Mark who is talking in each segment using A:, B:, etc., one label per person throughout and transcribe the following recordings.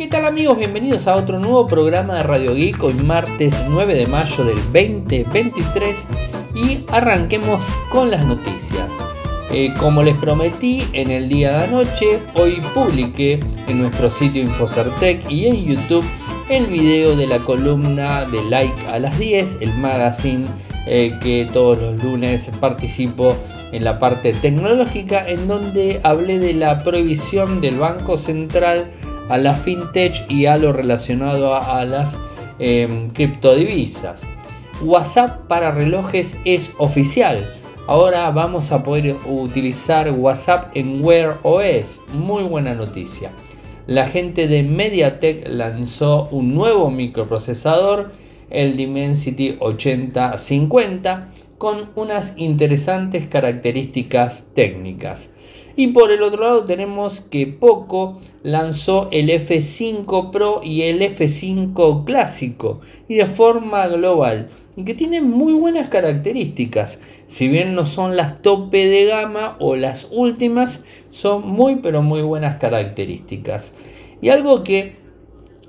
A: ¿Qué tal amigos? Bienvenidos a otro nuevo programa de Radio Geek hoy martes 9 de mayo del 2023 y arranquemos con las noticias. Eh, como les prometí en el día de anoche, hoy publiqué en nuestro sitio Infocertec y en YouTube el video de la columna de Like a las 10, el magazine eh, que todos los lunes participo en la parte tecnológica, en donde hablé de la prohibición del Banco Central a la fintech y a lo relacionado a, las em, criptodivisas. WhatsApp para relojes es oficial. Ahora vamos a poder utilizar WhatsApp en Wear OS. Muy buena noticia. La gente de MediaTek lanzó un nuevo microprocesador, el Dimensity 8050, con unas interesantes características técnicas. Y por el otro lado tenemos que Poco lanzó el F5 Pro y el F5 clásico y de forma global y que tienen muy buenas características. Si bien no son las tope de gama o las últimas, son muy pero muy buenas características. Y algo que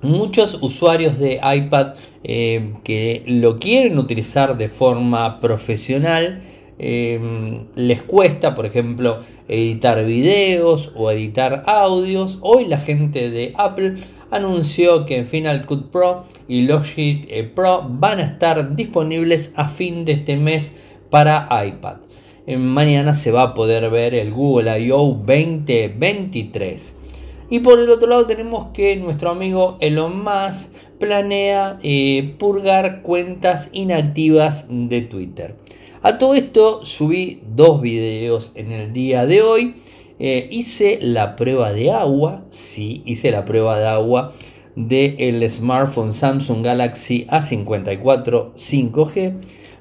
A: muchos usuarios de iPad eh, que lo quieren utilizar de forma profesional, em, les cuesta, por ejemplo, editar videos o editar audios. Hoy la gente de Apple anunció que Final Cut Pro y Logic eh, Pro van a estar disponibles a fin de este mes para iPad. mañana se va a poder ver el Google I.O. 2023. Y por el otro lado tenemos que nuestro amigo Elon Musk planea eh, purgar cuentas inactivas de Twitter. A todo esto subí dos videos en el día de hoy. Eh, hice la prueba de agua, sí, hice la prueba de agua del smartphone Samsung Galaxy A54 5G.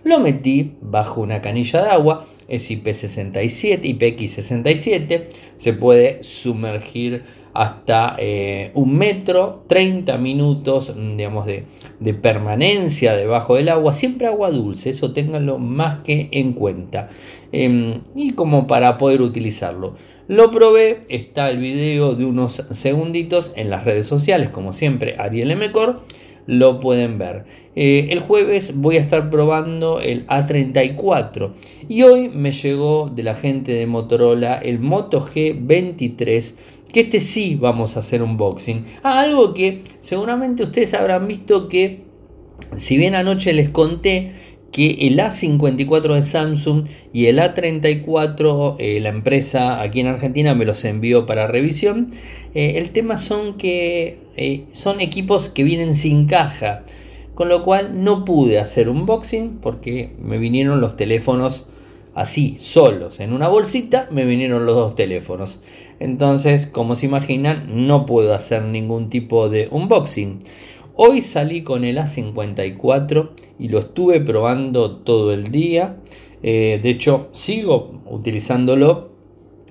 A: Lo metí bajo una canilla de agua, es IP67, IPX67, se puede sumergir hasta eh, un metro, 30 minutos digamos, de, de, permanencia debajo del agua, siempre agua dulce, eso ténganlo más que en cuenta. Em, y como para poder utilizarlo. Lo probé, está el video de unos segunditos en las redes sociales, como siempre, Ariel Mcor lo pueden ver. Eh, el jueves voy a estar probando el A34 y hoy me llegó de la gente de Motorola el Moto G23 que este sí vamos a hacer un unboxing. Ah, algo que seguramente ustedes habrán visto que, si bien anoche les conté que el A54 de Samsung y el A34, eh, la empresa aquí en Argentina me los envió para revisión, eh, el tema son que eh, son equipos que vienen sin caja, con lo cual no pude hacer un unboxing porque me vinieron los teléfonos así, solos, en una bolsita, me vinieron los dos teléfonos. Entonces, como se imaginan, no puedo hacer ningún tipo de unboxing. Hoy salí con el A54 y lo estuve probando todo el día. Eh, de hecho, sigo utilizándolo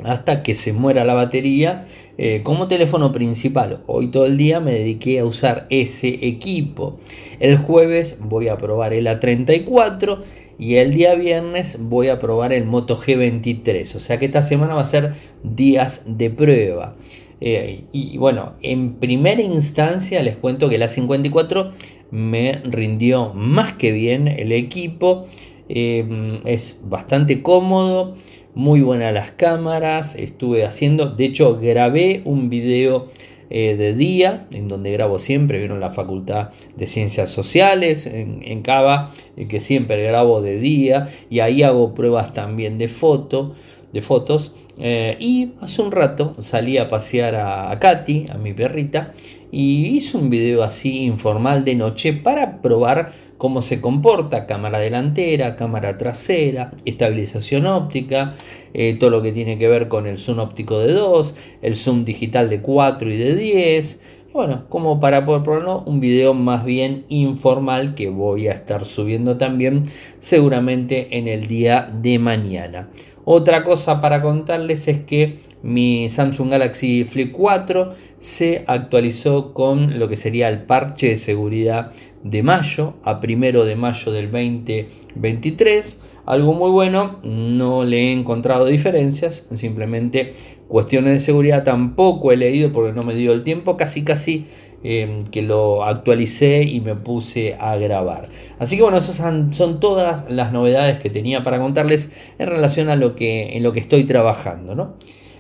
A: hasta que se muera la batería eh, como teléfono principal. Hoy todo el día me dediqué a usar ese equipo. El jueves voy a probar el A34 y el día viernes voy a probar el Moto G23. O sea que esta semana va a ser días de prueba. Eh, y bueno, en primera instancia les cuento que la 54 me rindió más que bien el equipo. Eh, es bastante cómodo, muy buenas las cámaras. Estuve haciendo, de hecho, grabé un video eh, de día, en donde grabo siempre, vieron la Facultad de Ciencias Sociales en, Cava, eh, que siempre grabo de día, y ahí hago pruebas también de foto, de fotos. Eh, y hace un rato salí a pasear a, a Katy, a mi perrita, y hice un video así informal de noche para probar cómo se comporta cámara delantera, cámara trasera, estabilización óptica, eh, todo lo que tiene que ver con el zoom óptico de 2, el zoom digital de 4 y de 10. Bueno, como para poder probarlo, un video más bien informal que voy a estar subiendo también seguramente en el día de mañana. Otra cosa para contarles es que mi Samsung Galaxy Flip 4 se actualizó con lo que sería el parche de seguridad de mayo a primero de mayo del 2023. Algo muy bueno, no le he encontrado diferencias, simplemente cuestiones de seguridad tampoco he leído porque no me dio el tiempo, casi casi em, que lo actualicé y me puse a grabar. Así que bueno, esas son todas las novedades que tenía para contarles en relación a lo que, en lo que estoy trabajando.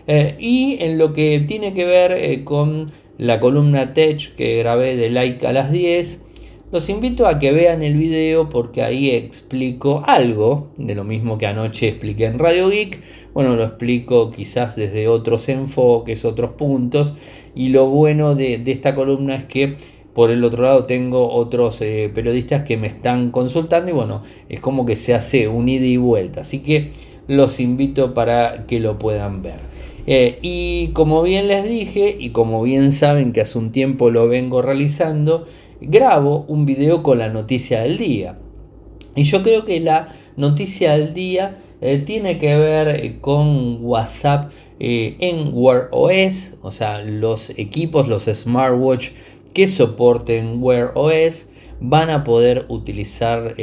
A: Eh, y en lo que tiene que ver eh, con la columna Tech que grabé de like a las 10, los invito a que vean el video porque ahí explico algo de lo mismo que anoche expliqué en Radio Geek. Bueno, lo explico quizás desde otros enfoques, otros puntos. Y lo bueno de, esta columna es que por el otro lado tengo otros eh, periodistas que me están consultando y bueno, es como que se hace un ida y vuelta. Así que los invito para que lo puedan ver. Eh, y como bien les dije y como bien saben que hace un tiempo lo vengo realizando, grabo un video con la noticia del día. Y yo creo que la noticia del día eh, tiene que ver eh, con WhatsApp eh, en Wear OS, o sea, los equipos, los smartwatch que soporten Wear OS van a poder utilizar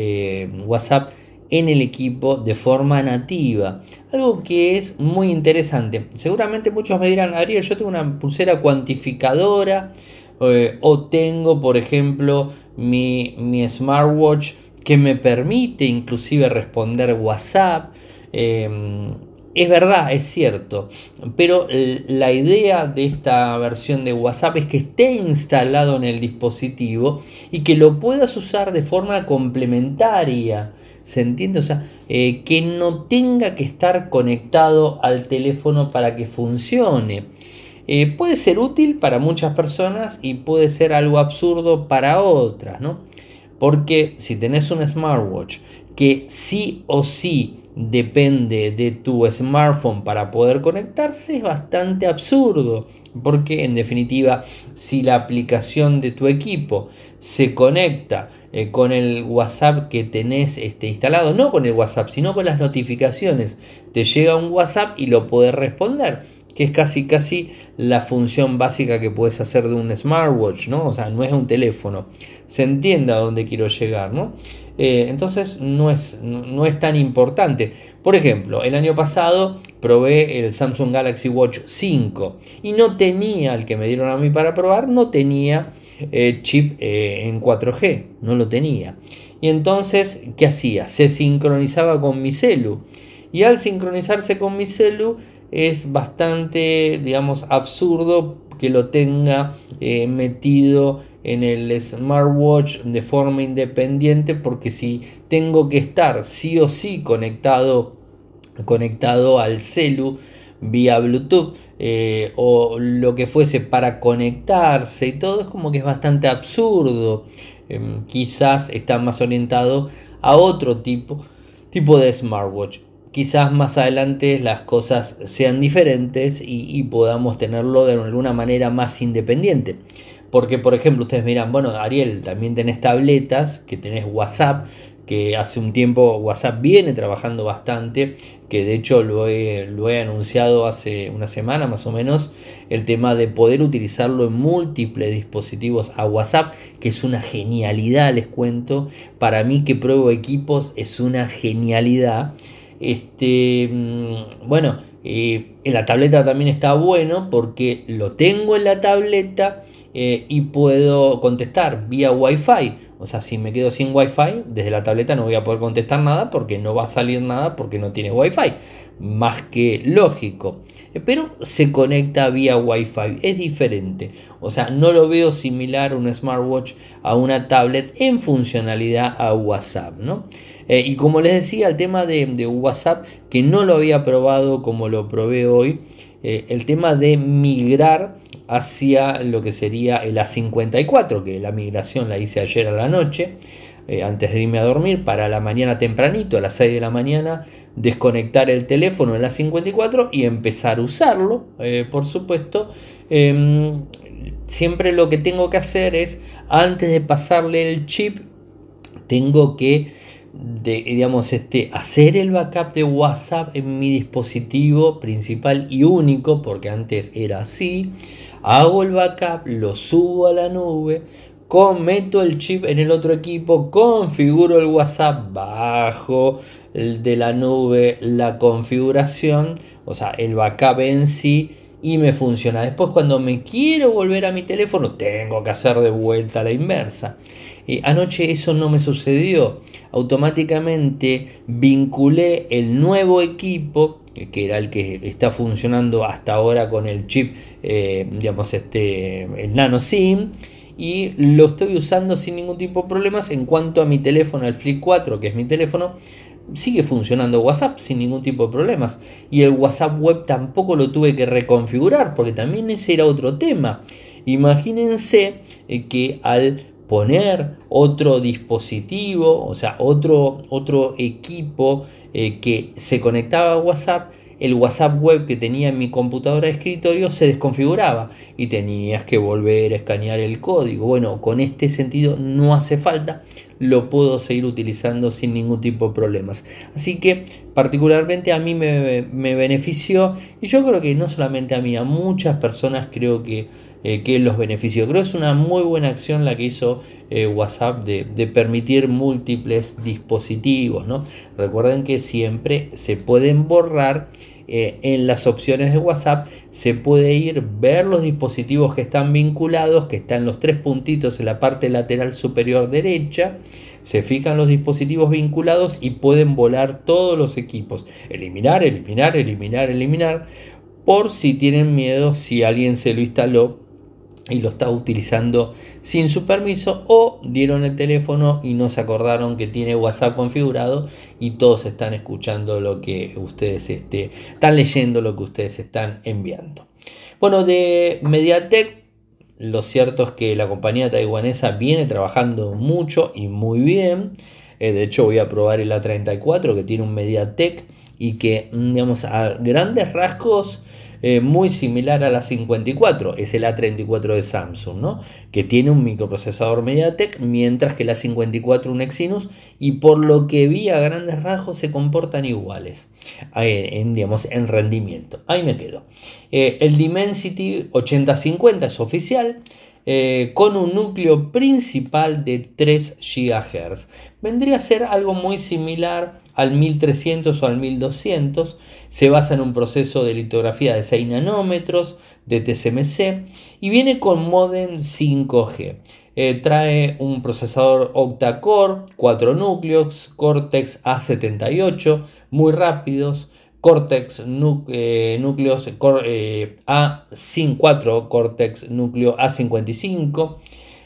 A: WhatsApp en el equipo de forma nativa. Algo que es muy interesante. Seguramente muchos me dirán, Ariel, yo tengo una pulsera cuantificadora eh, o tengo, por ejemplo, mi, smartwatch que me permite inclusive responder WhatsApp. Em, es verdad, es cierto, pero la idea de esta versión de WhatsApp es que esté instalado en el dispositivo y que lo puedas usar de forma complementaria. ¿Se entiende? O sea, eh, que no tenga que estar conectado al teléfono para que funcione. Eh, puede ser útil para muchas personas y puede ser algo absurdo para otras, ¿no? Porque si tenés un smartwatch que sí o sí depende de tu smartphone para poder conectarse, es bastante absurdo. Porque en definitiva, si la aplicación de tu equipo se conecta eh, con el WhatsApp que tenés este, instalado, no con el WhatsApp, sino con las notificaciones, te llega un WhatsApp y lo puedes responder que es casi casi la función básica que puedes hacer de un smartwatch, ¿no? O sea, no es un teléfono. Se entiende a dónde quiero llegar, ¿no? Eh, entonces no es, no es tan importante. Por ejemplo, el año pasado probé el Samsung Galaxy Watch 5 y no tenía, el que me dieron a mí para probar, no tenía eh, chip eh, en 4G, no lo tenía. Y entonces, ¿qué hacía? Se sincronizaba con mi celu. Y al sincronizarse con mi celu, es bastante, digamos, absurdo que lo tenga eh, metido en el smartwatch de forma independiente porque si tengo que estar sí o sí conectado conectado al celu vía bluetooth eh, o lo que fuese para conectarse y todo es como que es bastante absurdo. Em, quizás está más orientado a otro tipo tipo de smartwatch quizás más adelante las cosas sean diferentes y, podamos tenerlo de alguna manera más independiente. Porque, por ejemplo, ustedes miran, bueno, Ariel, también tenés tabletas, que tenés WhatsApp, que hace un tiempo WhatsApp viene trabajando bastante, que de hecho lo he, lo he anunciado hace una semana más o menos, el tema de poder utilizarlo en múltiples dispositivos a WhatsApp, que es una genialidad, les cuento. Para mí que pruebo equipos es una genialidad. Este, mm, bueno, eh, en la tableta también está bueno porque lo tengo en la tableta eh, y puedo contestar vía Wi-Fi. O sea, si me quedo sin Wi-Fi, desde la tableta no voy a poder contestar nada porque no va a salir nada porque no tiene Wi-Fi. Más que lógico. Eh, pero se conecta vía Wi-Fi. Es diferente. O sea, no lo veo similar un smartwatch a una tablet en funcionalidad a WhatsApp. ¿no? Eh, y como les decía, el tema de, WhatsApp, que no lo había probado como lo probé hoy, eh, el tema de migrar hacia lo que sería el A54, que la migración la hice ayer a la noche, antes de irme a dormir, para la mañana tempranito, a las 6 de la mañana, desconectar el teléfono el A54 y empezar a usarlo, por supuesto. Em, siempre lo que tengo que hacer es, antes de pasarle el chip, tengo que digamos, este, hacer el backup de WhatsApp en mi dispositivo principal y único, porque antes era así. Hago el backup, lo subo a la nube, meto el chip en el otro equipo, configuro el WhatsApp, bajo de la nube la configuración, o sea, el backup en sí y me funciona. Después cuando me quiero volver a mi teléfono tengo que hacer de vuelta la inversa. Eh, anoche eso no me sucedió. Automáticamente vinculé el nuevo equipo que era el que está funcionando hasta ahora con el chip, eh, digamos, este, el Nano SIM, y lo estoy usando sin ningún tipo de problemas. En cuanto a mi teléfono, el Flip 4, que es mi teléfono, sigue funcionando WhatsApp sin ningún tipo de problemas. Y el WhatsApp web tampoco lo tuve que reconfigurar, porque también ese era otro tema. Imagínense eh, que al poner otro dispositivo, o sea, otro, otro equipo eh, que se conectaba a WhatsApp, el WhatsApp web que tenía en mi computadora de escritorio se desconfiguraba y tenías que volver a escanear el código. Bueno, con este sentido no hace falta, lo puedo seguir utilizando sin ningún tipo de problemas. Así que particularmente a mí me, me benefició y yo creo que no solamente a mí, a muchas personas creo que eh, que los beneficios. Creo que es una muy buena acción la que hizo eh, WhatsApp de, permitir múltiples dispositivos. ¿no? Recuerden que siempre se pueden borrar eh, en las opciones de WhatsApp se puede ir ver los dispositivos que están vinculados, que están los tres puntitos en la parte lateral superior derecha. Se fijan los dispositivos vinculados y pueden volar todos los equipos. Eliminar, eliminar, eliminar, eliminar. Por si tienen miedo, si alguien se lo instaló y lo está utilizando sin su permiso o dieron el teléfono y no se acordaron que tiene WhatsApp configurado y todos están escuchando lo que ustedes este, están leyendo lo que ustedes están enviando. Bueno, de MediaTek lo cierto es que la compañía taiwanesa viene trabajando mucho y muy bien. Eh, de hecho voy a probar el A34 que tiene un MediaTek y que digamos a grandes rasgos eh, muy similar a la 54, es el A34 de Samsung, ¿no? que tiene un microprocesador MediaTek, mientras que la 54 un Exynos, y por lo que vi a grandes rasgos se comportan iguales eh, en, digamos, en rendimiento. Ahí me quedo. Eh, el Dimensity 8050 es oficial. Eh, con un núcleo principal de 3 GHz. Vendría a ser algo muy similar al 1300 o al 1200. Se basa en un proceso de litografía de 6 nanómetros de TSMC y viene con modem 5G. Eh, trae un procesador octa-core, 4 núcleos, Cortex A78, muy rápidos, Cortex eh, núcleos eh, A54, Cortex núcleo A55.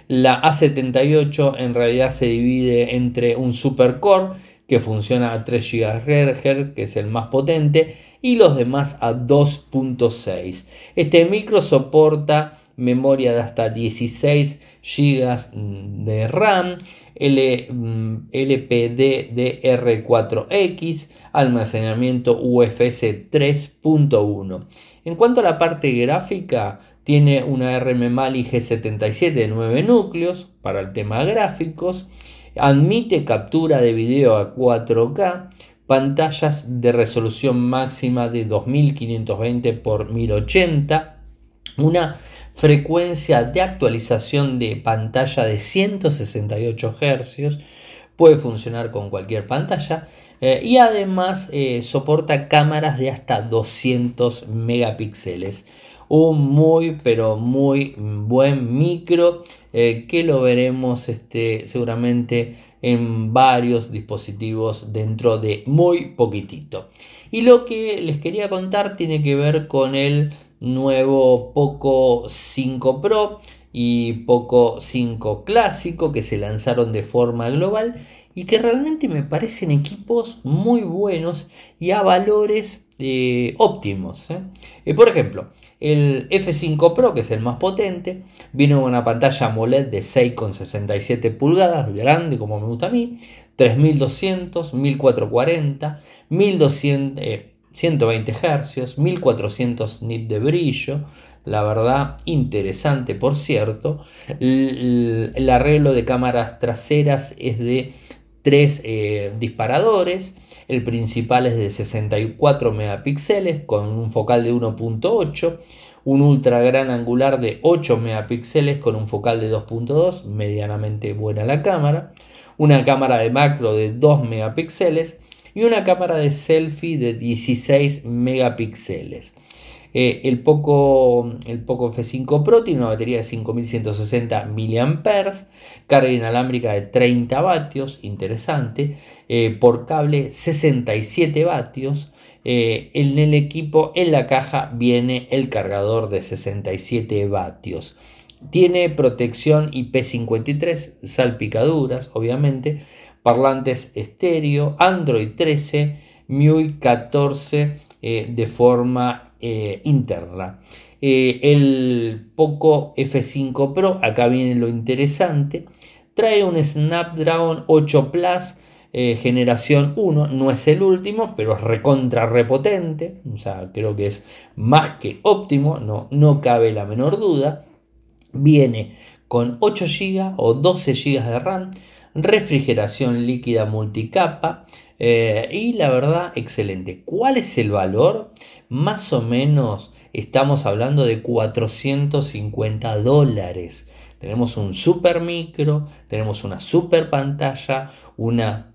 A: La A78 en realidad se divide entre un supercore que funciona a 3 GHz, que es el más potente, y los demás a 2.6. Este micro soporta memoria de hasta 16 GB de RAM, LPDDR4X, almacenamiento UFS 3.1. En cuanto a la parte gráfica, tiene una RM Mali G77 de 9 núcleos para el tema gráficos, admite captura de video a 4K, pantallas de resolución máxima de 2520 x 1080, una frecuencia de actualización de pantalla de 168 Hz, puede funcionar con cualquier pantalla eh, y además eh, soporta cámaras de hasta 200 megapíxeles. Un muy pero muy buen micro eh, que lo veremos este, seguramente en varios dispositivos dentro de muy poquitito. Y lo que les quería contar tiene que ver con el nuevo Poco 5 Pro y Poco 5 Clásico que se lanzaron de forma global y que realmente me parecen equipos muy buenos y a valores eh, óptimos. ¿eh? Eh, por ejemplo, el F5 Pro, que es el más potente, viene con una pantalla AMOLED de 6,67 pulgadas, grande como me gusta a mí, 3200, 1440, 1200, 120 Hz, 1400 nits de brillo, la verdad interesante por cierto. El, arreglo de cámaras traseras es de tres eh, disparadores. El principal es de 64 megapíxeles con un focal de 1.8, un ultra gran angular de 8 megapíxeles con un focal de 2.2, medianamente buena la cámara, una cámara de macro de 2 megapíxeles y una cámara de selfie de 16 megapíxeles. Eh, el, Poco, el Poco F5 Pro tiene una batería de 5160 mAh, carga inalámbrica de 30 vatios, interesante, eh, por cable 67 vatios. Eh, en el equipo, en la caja, viene el cargador de 67 vatios. Tiene protección IP53, salpicaduras, obviamente, parlantes estéreo, Android 13, MIUI 14 de forma eh, interna. Eh, el Poco F5 Pro, acá viene lo interesante, trae un Snapdragon 8 Plus eh, generación 1, no es el último, pero es recontra repotente, o sea, creo que es más que óptimo, no, no cabe la menor duda. Viene con 8 GB o 12 GB de RAM, refrigeración líquida multicapa y la verdad excelente. ¿Cuál es el valor? más o menos estamos hablando de 450 dólares. Tenemos un super micro, tenemos una super pantalla, una,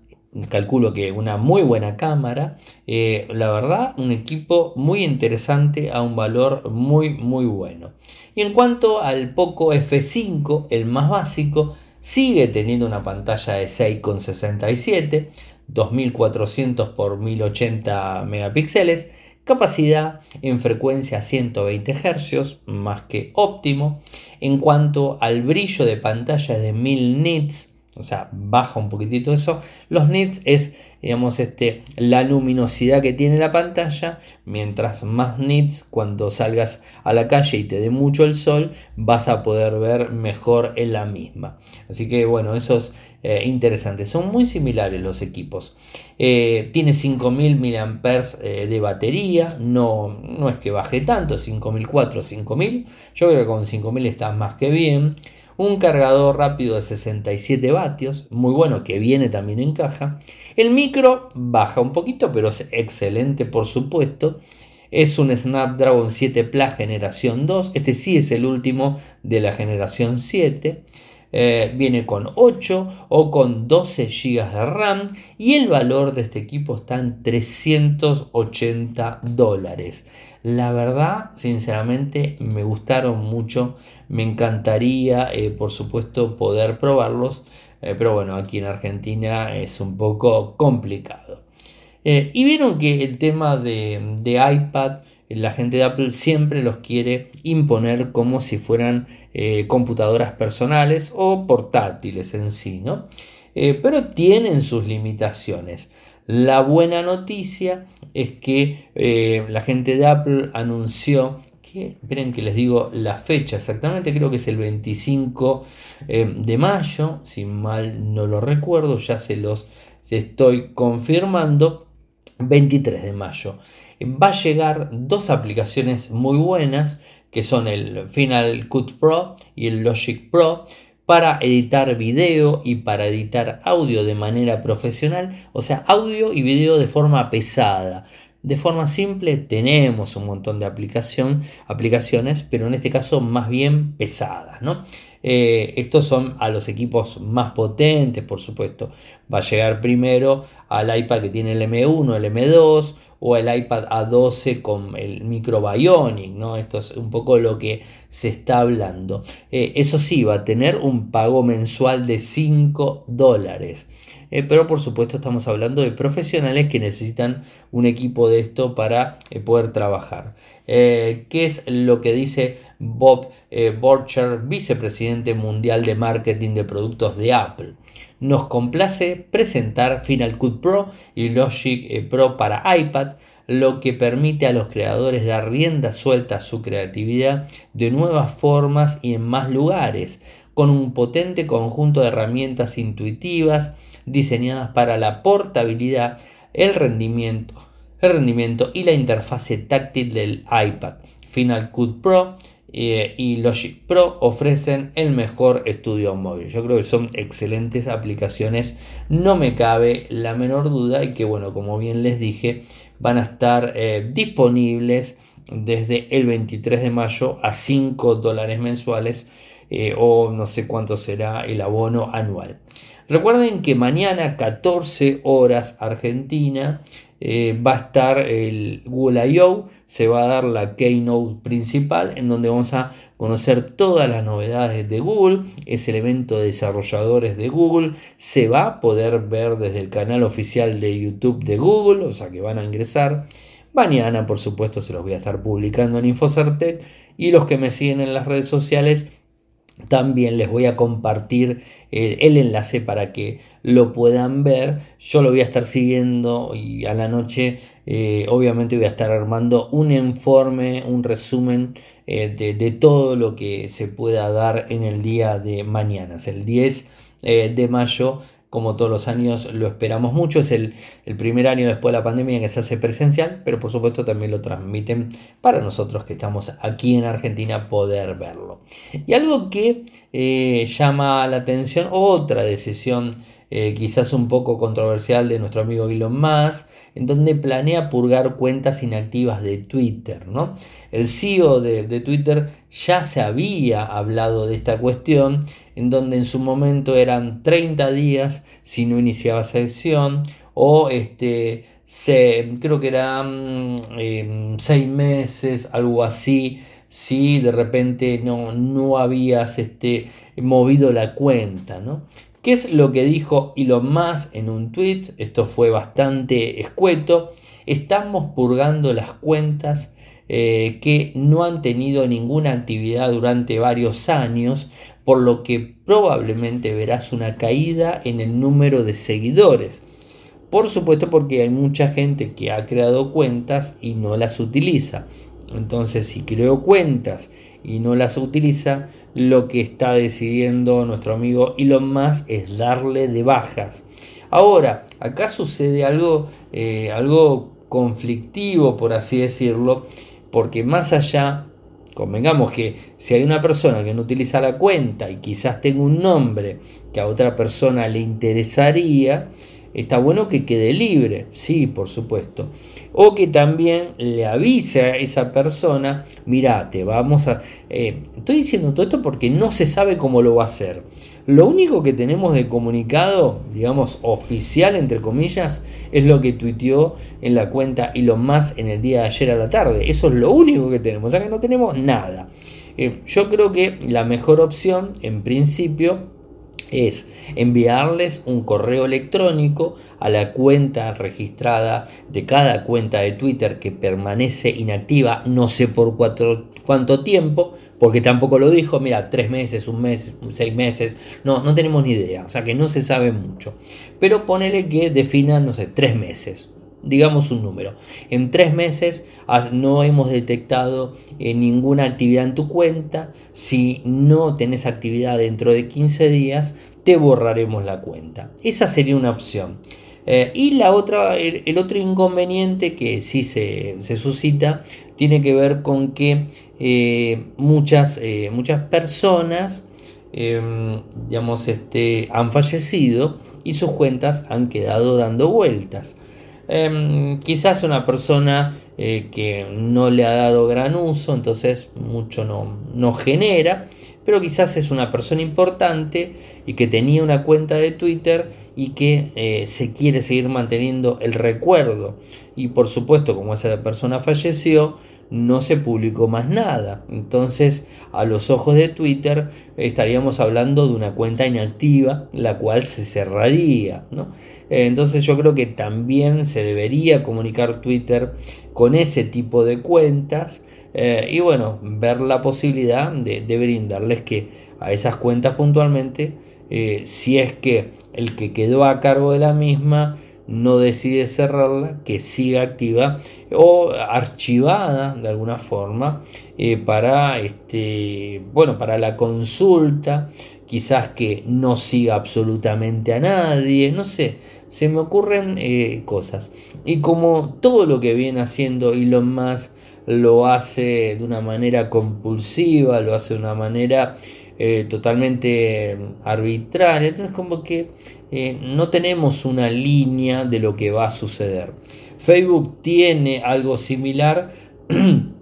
A: calculo que una muy buena cámara. Eh, la verdad, un equipo muy interesante a un valor muy, muy bueno. Y en cuanto al Poco F5, el más básico, sigue teniendo una pantalla de 6,67, 2400 x 1080 megapíxeles Capacidad en frecuencia 120 Hz, más que óptimo. En cuanto al brillo de pantalla de 1000 nits, o sea, baja un poquitito eso. Los nits es, digamos, este, la luminosidad que tiene la pantalla. Mientras más nits, cuando salgas a la calle y te dé mucho el sol, vas a poder ver mejor en la misma. Así que, bueno, eso es eh, interesante. Son muy similares los equipos. Eh, tiene 5000 mAh eh, de batería. No, no es que baje tanto, 5004, 5000. Yo creo que con 5000 está más que bien. Un cargador rápido de 67 vatios, muy bueno, que viene también en caja. El micro baja un poquito, pero es excelente, por supuesto. Es un Snapdragon 7 Plus generación 2. Este sí es el último de la generación 7. Eh, viene con 8 o con 12 GB de RAM y el valor de este equipo está en 380 dólares. La verdad, sinceramente, me gustaron mucho. Me encantaría, eh, por supuesto, poder probarlos. Eh, pero bueno, aquí en Argentina es un poco complicado. y vieron que el tema de, de iPad la gente de Apple siempre los quiere imponer como si fueran eh, computadoras personales o portátiles en sí, ¿no? Eh, pero tienen sus limitaciones. La buena noticia es que eh, la gente de Apple anunció que, esperen que les digo la fecha exactamente, creo que es el 25 de mayo, si mal no lo recuerdo, ya se los estoy confirmando, 23 de mayo va a llegar dos aplicaciones muy buenas que son el Final Cut Pro y el Logic Pro para editar video y para editar audio de manera profesional, o sea, audio y video de forma pesada. De forma simple tenemos un montón de aplicación, aplicaciones, pero en este caso más bien pesadas. ¿no? Eh, estos son a los equipos más potentes, por supuesto. Va a llegar primero al iPad que tiene el M1, el M2 o el iPad A12 con el micro Bionic, ¿no? Esto es un poco lo que se está hablando. Eh, eso sí, va a tener un pago mensual de 5 dólares. Eh, pero por supuesto estamos hablando de profesionales que necesitan un equipo de esto para poder trabajar. ¿Qué es lo que dice Bob Borcher, vicepresidente mundial de marketing de productos de Apple? nos complace presentar Final Cut Pro y Logic eh, Pro para iPad, lo que permite a los creadores dar rienda suelta a su creatividad de nuevas formas y en más lugares, con un potente conjunto de herramientas intuitivas diseñadas para la portabilidad, el rendimiento, el rendimiento y la interfase táctil del iPad. Final Cut Pro eh, y Logic Pro ofrecen el mejor estudio móvil. Yo creo que son excelentes aplicaciones, no me cabe la menor duda y que bueno, como bien les dije, van a estar eh, disponibles desde el 23 de mayo a 5 dólares mensuales eh, o no sé cuánto será el abono anual. Recuerden que mañana 14 horas Argentina eh, va a estar el Google I.O., se va a dar la keynote principal en donde vamos a conocer todas las novedades de Google, es el evento de desarrolladores de Google, se va a poder ver desde el canal oficial de YouTube de Google, o sea que van a ingresar. Mañana, por supuesto, se los voy a estar publicando en Infocertec y los que me siguen en las redes sociales también les voy a compartir el, enlace para que lo puedan ver. Yo lo voy a estar siguiendo y a la noche eh, obviamente voy a estar armando un informe, un resumen eh, de, todo lo que se pueda dar en el día de mañana. Es el 10 eh, de mayo como todos los años lo esperamos mucho. Es el, primer año después de la pandemia que se hace presencial, pero por supuesto también lo transmiten para nosotros que estamos aquí en Argentina poder verlo. Y algo que llama la atención, otra decisión eh, quizás un poco controversial de nuestro amigo Elon Musk, en donde planea purgar cuentas inactivas de Twitter. ¿no? El CEO de, Twitter ya se había hablado de esta cuestión, en donde en su momento eran 30 días si no iniciaba sesión, o este, se, creo que eran 6 em, meses, algo así, si de repente no, no habías este, movido la cuenta. ¿no? ¿Qué es lo que dijo Elon Musk en un tweet? Esto fue bastante escueto. Estamos purgando las cuentas eh, que no han tenido ninguna actividad durante varios años, por lo que probablemente verás una caída en el número de seguidores. Por supuesto porque hay mucha gente que ha creado cuentas y no las utiliza. Entonces si creo cuentas y no las utiliza, lo que está decidiendo nuestro amigo Elon Musk es darle de bajas. Ahora, acá sucede algo, eh, algo conflictivo, por así decirlo, porque más allá, convengamos que si hay una persona que no utiliza la cuenta y quizás tenga un nombre que a otra persona le interesaría, está bueno que quede libre, sí, por supuesto. O que también le avise a esa persona, mira, te vamos a... Eh, estoy diciendo todo esto porque no se sabe cómo lo va a hacer. Lo único que tenemos de comunicado, digamos, oficial, entre comillas, es lo que tuiteó en la cuenta y lo más en el día de ayer a la tarde. Eso es lo único que tenemos, o sea que no tenemos nada. Eh, yo creo que la mejor opción, en principio, es enviarles un correo electrónico a la cuenta registrada de cada cuenta de Twitter que permanece inactiva, no sé por cuánto tiempo, porque tampoco lo dijo, mira, tres meses, un mes, seis meses, no, no tenemos ni idea, o sea que no se sabe mucho. Pero ponele que definan, no sé, tres meses, digamos un número. En tres meses no hemos detectado eh, ninguna actividad en tu cuenta. Si no tenés actividad dentro de 15 días, te borraremos la cuenta. Esa sería una opción. Eh, y la otra, el, otro inconveniente que sí se, suscita tiene que ver con que eh, muchas, muchas personas em, digamos, este, han fallecido y sus cuentas han quedado dando vueltas. Em, quizás una persona eh, que no le ha dado gran uso, entonces mucho no, no genera, pero quizás es una persona importante y que tenía una cuenta de Twitter y que eh, se quiere seguir manteniendo el recuerdo. Y por supuesto, como esa persona falleció, no se publicó más nada. Entonces, a los ojos de Twitter, estaríamos hablando de una cuenta inactiva, la cual se cerraría. Entonces, yo creo que también se debería comunicar Twitter con ese tipo de cuentas. Eh, y bueno, ver la posibilidad de, brindarles que a esas cuentas puntualmente, eh, si es que el que quedó a cargo de la misma no decide cerrarla, que siga activa o archivada de alguna forma eh, para, este, bueno, para la consulta, quizás que no siga absolutamente a nadie, no sé, se me ocurren eh, cosas. Y como todo lo que viene haciendo Elon Musk lo hace de una manera compulsiva, lo hace de una manera eh, totalmente arbitraria, entonces como que eh, no tenemos una línea de lo que va a suceder. Facebook tiene algo similar,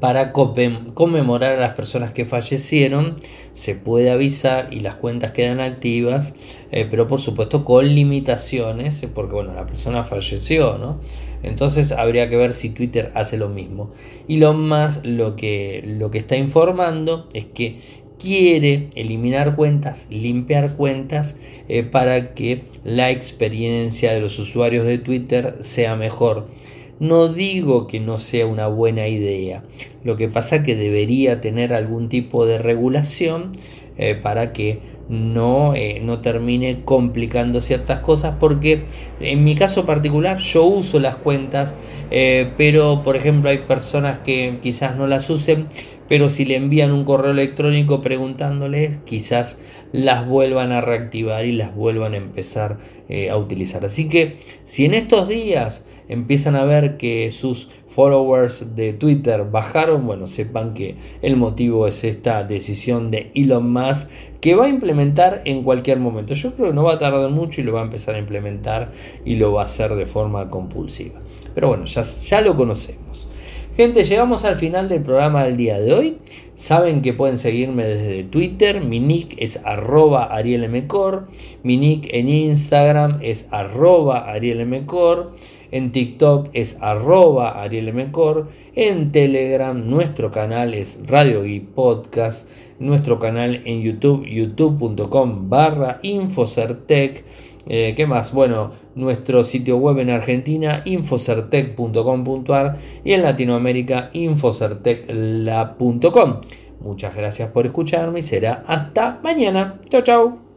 A: para conmemorar a las personas que fallecieron. Se puede avisar y las cuentas quedan activas, eh, pero por supuesto con limitaciones, porque bueno, la persona falleció, ¿no? Entonces habría que ver si Twitter hace lo mismo. Y lo más lo que, lo que está informando es que quiere eliminar cuentas, limpiar cuentas eh, para que la experiencia de los usuarios de Twitter sea mejor. No digo que no sea una buena idea, lo que pasa que debería tener algún tipo de regulación eh, para que no, eh, no termine complicando ciertas cosas porque en mi caso particular yo uso las cuentas pero por ejemplo hay personas que quizás no las usen pero si le envían un correo electrónico preguntándoles quizás las vuelvan a reactivar y las vuelvan a empezar a utilizar así que si en estos días empiezan a ver que sus followers de Twitter bajaron, bueno, sepan que el motivo es esta decisión de Elon Musk que va a implementar en cualquier momento. Yo creo que no va a tardar mucho y lo va a empezar a implementar y lo va a hacer de forma compulsiva. Pero bueno, ya, ya lo conocemos. Gente, llegamos al final del programa del día de hoy. Saben que pueden seguirme desde Twitter. Mi nick es arroba arielmcor. Mi nick en Instagram es arroba arielmcor. En TikTok es arroba arielmcor. En Telegram nuestro canal es Radio y Podcast. Nuestro canal en YouTube, youtube.com barra Infocertec. Eh, ¿Qué más? Bueno, nuestro sitio web en Argentina, infocertec.com.ar y en Latinoamérica, infocertecla.com. Muchas gracias por escucharme y será hasta mañana. Chao, chao.